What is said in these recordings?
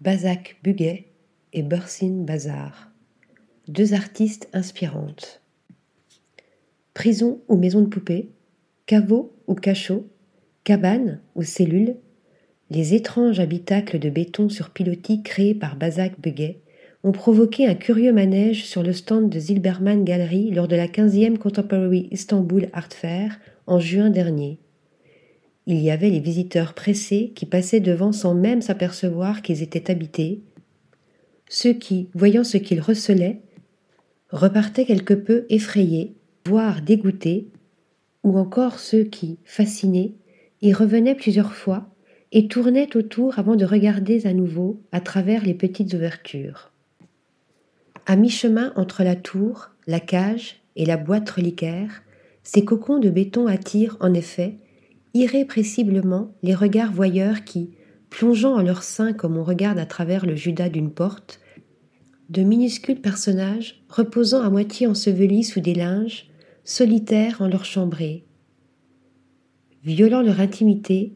Bazak Buguet et Bursin Bazar, deux artistes inspirantes. Prison ou maison de poupée, caveau ou cachot, cabane ou cellule, les étranges habitacles de béton sur pilotis créés par Bazak Buguet ont provoqué un curieux manège sur le stand de Zilberman Gallery lors de la 15e Contemporary Istanbul Art Fair en juin dernier. Il y avait les visiteurs pressés qui passaient devant sans même s'apercevoir qu'ils étaient habités, ceux qui, voyant ce qu'ils recelaient, repartaient quelque peu effrayés, voire dégoûtés, ou encore ceux qui, fascinés, y revenaient plusieurs fois et tournaient autour avant de regarder à nouveau à travers les petites ouvertures. À mi-chemin entre la tour, la cage et la boîte reliquaire, ces cocons de béton attirent en effet irrépressiblement les regards voyeurs qui, plongeant en leur sein comme on regarde à travers le judas d'une porte, de minuscules personnages reposant à moitié ensevelis sous des linges, solitaires en leur chambrée. Violant leur intimité,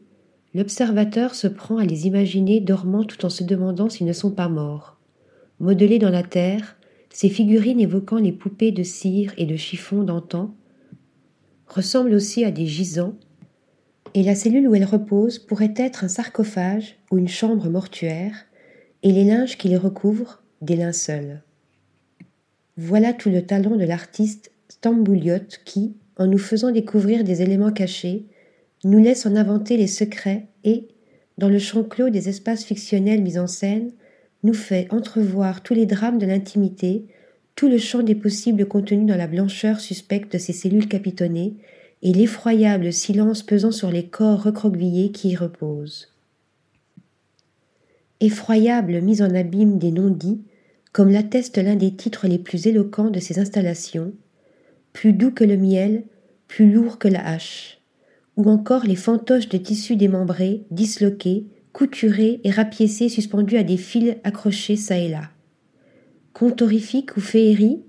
l'observateur se prend à les imaginer dormant tout en se demandant s'ils ne sont pas morts. Modelés dans la terre, ces figurines évoquant les poupées de cire et de chiffon d'antan ressemblent aussi à des gisants et la cellule où elle repose pourrait être un sarcophage ou une chambre mortuaire, et les linges qui les recouvrent des linceuls. Voilà tout le talent de l'artiste Stambouliot qui, en nous faisant découvrir des éléments cachés, nous laisse en inventer les secrets et, dans le champ clos des espaces fictionnels mis en scène, nous fait entrevoir tous les drames de l'intimité, tout le champ des possibles contenus dans la blancheur suspecte de ces cellules capitonnées et l'effroyable silence pesant sur les corps recroquevillés qui y reposent. Effroyable mise en abîme des non-dits, comme l'atteste l'un des titres les plus éloquents de ces installations, plus doux que le miel, plus lourd que la hache, ou encore les fantoches de tissus démembrés, disloqués, couturés et rapiécés suspendus à des fils accrochés çà et là. Conte horrifique ou féerie,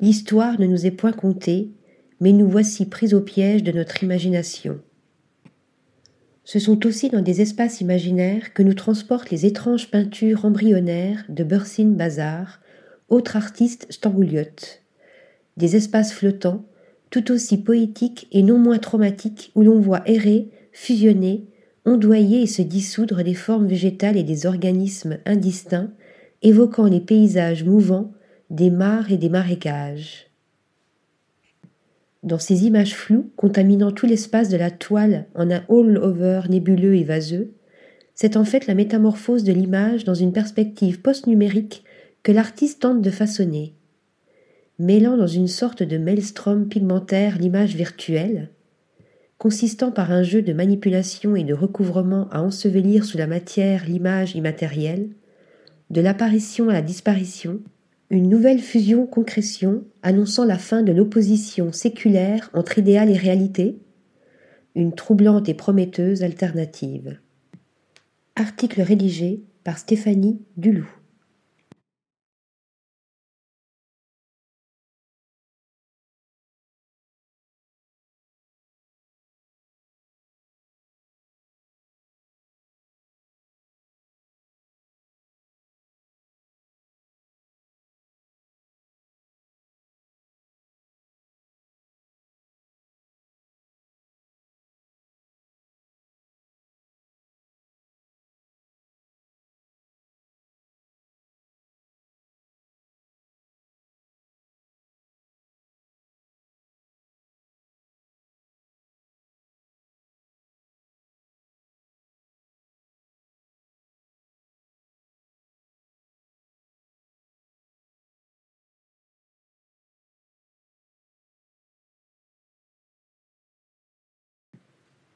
l'histoire ne nous est point contée, mais nous voici pris au piège de notre imagination. Ce sont aussi dans des espaces imaginaires que nous transportent les étranges peintures embryonnaires de Bursin Bazar, autre artiste stambouliot. Des espaces flottants, tout aussi poétiques et non moins traumatiques, où l'on voit errer, fusionner, ondoyer et se dissoudre des formes végétales et des organismes indistincts, évoquant les paysages mouvants des mares et des marécages. Dans ces images floues, contaminant tout l'espace de la toile en un all-over nébuleux et vaseux, c'est en fait la métamorphose de l'image dans une perspective post-numérique que l'artiste tente de façonner. Mêlant dans une sorte de maelstrom pigmentaire l'image virtuelle, consistant par un jeu de manipulation et de recouvrement à ensevelir sous la matière l'image immatérielle, de l'apparition à la disparition, une nouvelle fusion-concrétion annonçant la fin de l'opposition séculaire entre idéal et réalité, une troublante et prometteuse alternative. Article rédigé par Stéphanie Duloup.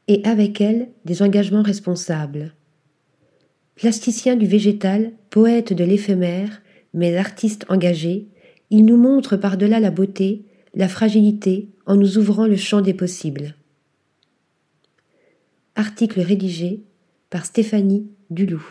Et avec elle des engagements responsables. Plasticien du végétal, poète de l'éphémère, mais artiste engagé, il nous montre par-delà la beauté, la fragilité, en nous ouvrant le champ des possibles. Article rédigé par Stéphanie Duloup.